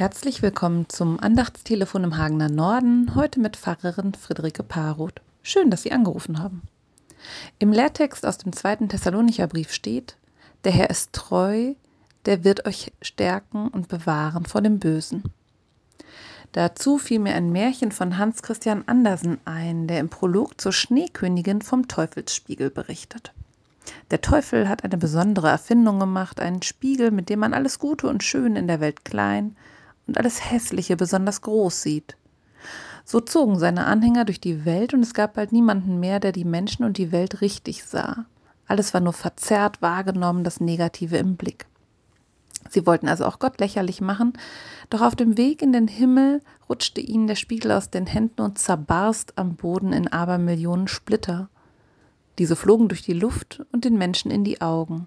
Herzlich willkommen zum Andachtstelefon im Hagener Norden, heute mit Pfarrerin Friederike Paroth. Schön, dass Sie angerufen haben. Im Lehrtext aus dem zweiten Thessalonicher Brief steht, der Herr ist treu, der wird euch stärken und bewahren vor dem Bösen. Dazu fiel mir ein Märchen von Hans Christian Andersen ein, der im Prolog zur Schneekönigin vom Teufelsspiegel berichtet. Der Teufel hat eine besondere Erfindung gemacht, einen Spiegel, mit dem man alles Gute und Schöne in der Welt klein, und alles Hässliche besonders groß sieht. So zogen seine Anhänger durch die Welt und es gab bald niemanden mehr, der die Menschen und die Welt richtig sah. Alles war nur verzerrt wahrgenommen, das Negative im Blick. Sie wollten also auch Gott lächerlich machen, doch auf dem Weg in den Himmel rutschte ihnen der Spiegel aus den Händen und zerbarst am Boden in Abermillionen Splitter. Diese flogen durch die Luft und den Menschen in die Augen.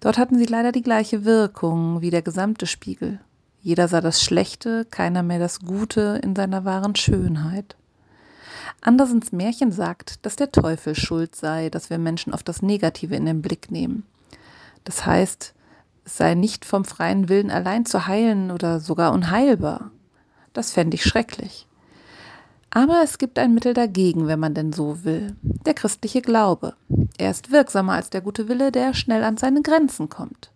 Dort hatten sie leider die gleiche Wirkung wie der gesamte Spiegel. Jeder sah das Schlechte, keiner mehr das Gute in seiner wahren Schönheit. Andersens Märchen sagt, dass der Teufel schuld sei, dass wir Menschen oft das Negative in den Blick nehmen. Das heißt, es sei nicht vom freien Willen allein zu heilen oder sogar unheilbar. Das fände ich schrecklich. Aber es gibt ein Mittel dagegen, wenn man denn so will. Der christliche Glaube. Er ist wirksamer als der gute Wille, der schnell an seine Grenzen kommt.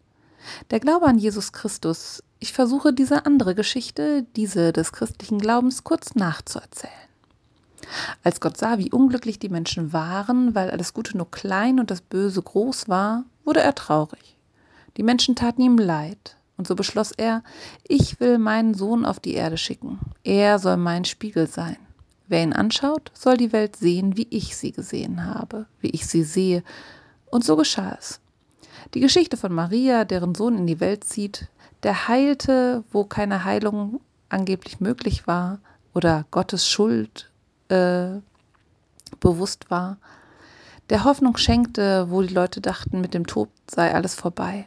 Der Glaube an Jesus Christus ich versuche diese andere Geschichte, diese des christlichen Glaubens, kurz nachzuerzählen. Als Gott sah, wie unglücklich die Menschen waren, weil alles Gute nur klein und das Böse groß war, wurde er traurig. Die Menschen taten ihm leid, und so beschloss er, ich will meinen Sohn auf die Erde schicken. Er soll mein Spiegel sein. Wer ihn anschaut, soll die Welt sehen, wie ich sie gesehen habe, wie ich sie sehe. Und so geschah es. Die Geschichte von Maria, deren Sohn in die Welt zieht, der heilte, wo keine Heilung angeblich möglich war oder Gottes Schuld äh, bewusst war, der Hoffnung schenkte, wo die Leute dachten, mit dem Tod sei alles vorbei.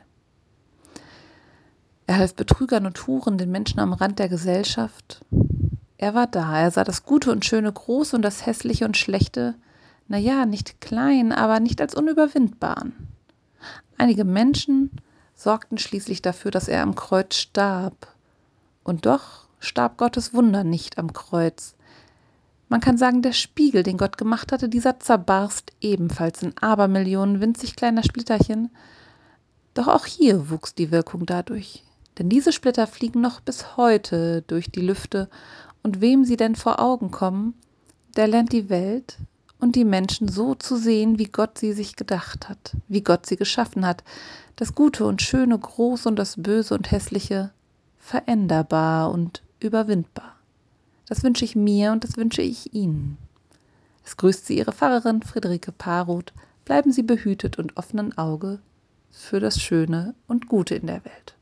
Er half Betrügern und Huren, den Menschen am Rand der Gesellschaft. Er war da, er sah das Gute und Schöne groß und das Hässliche und Schlechte, naja, nicht klein, aber nicht als unüberwindbar an. Einige Menschen sorgten schließlich dafür, dass er am Kreuz starb. Und doch starb Gottes Wunder nicht am Kreuz. Man kann sagen, der Spiegel, den Gott gemacht hatte, dieser zerbarst ebenfalls in Abermillionen winzig kleiner Splitterchen. Doch auch hier wuchs die Wirkung dadurch. Denn diese Splitter fliegen noch bis heute durch die Lüfte, und wem sie denn vor Augen kommen, der lernt die Welt und die Menschen so zu sehen, wie Gott sie sich gedacht hat, wie Gott sie geschaffen hat, das Gute und Schöne groß und das Böse und Hässliche veränderbar und überwindbar. Das wünsche ich mir und das wünsche ich Ihnen. Es grüßt Sie Ihre Pfarrerin Friederike Paroth. Bleiben Sie behütet und offenen Auge für das Schöne und Gute in der Welt.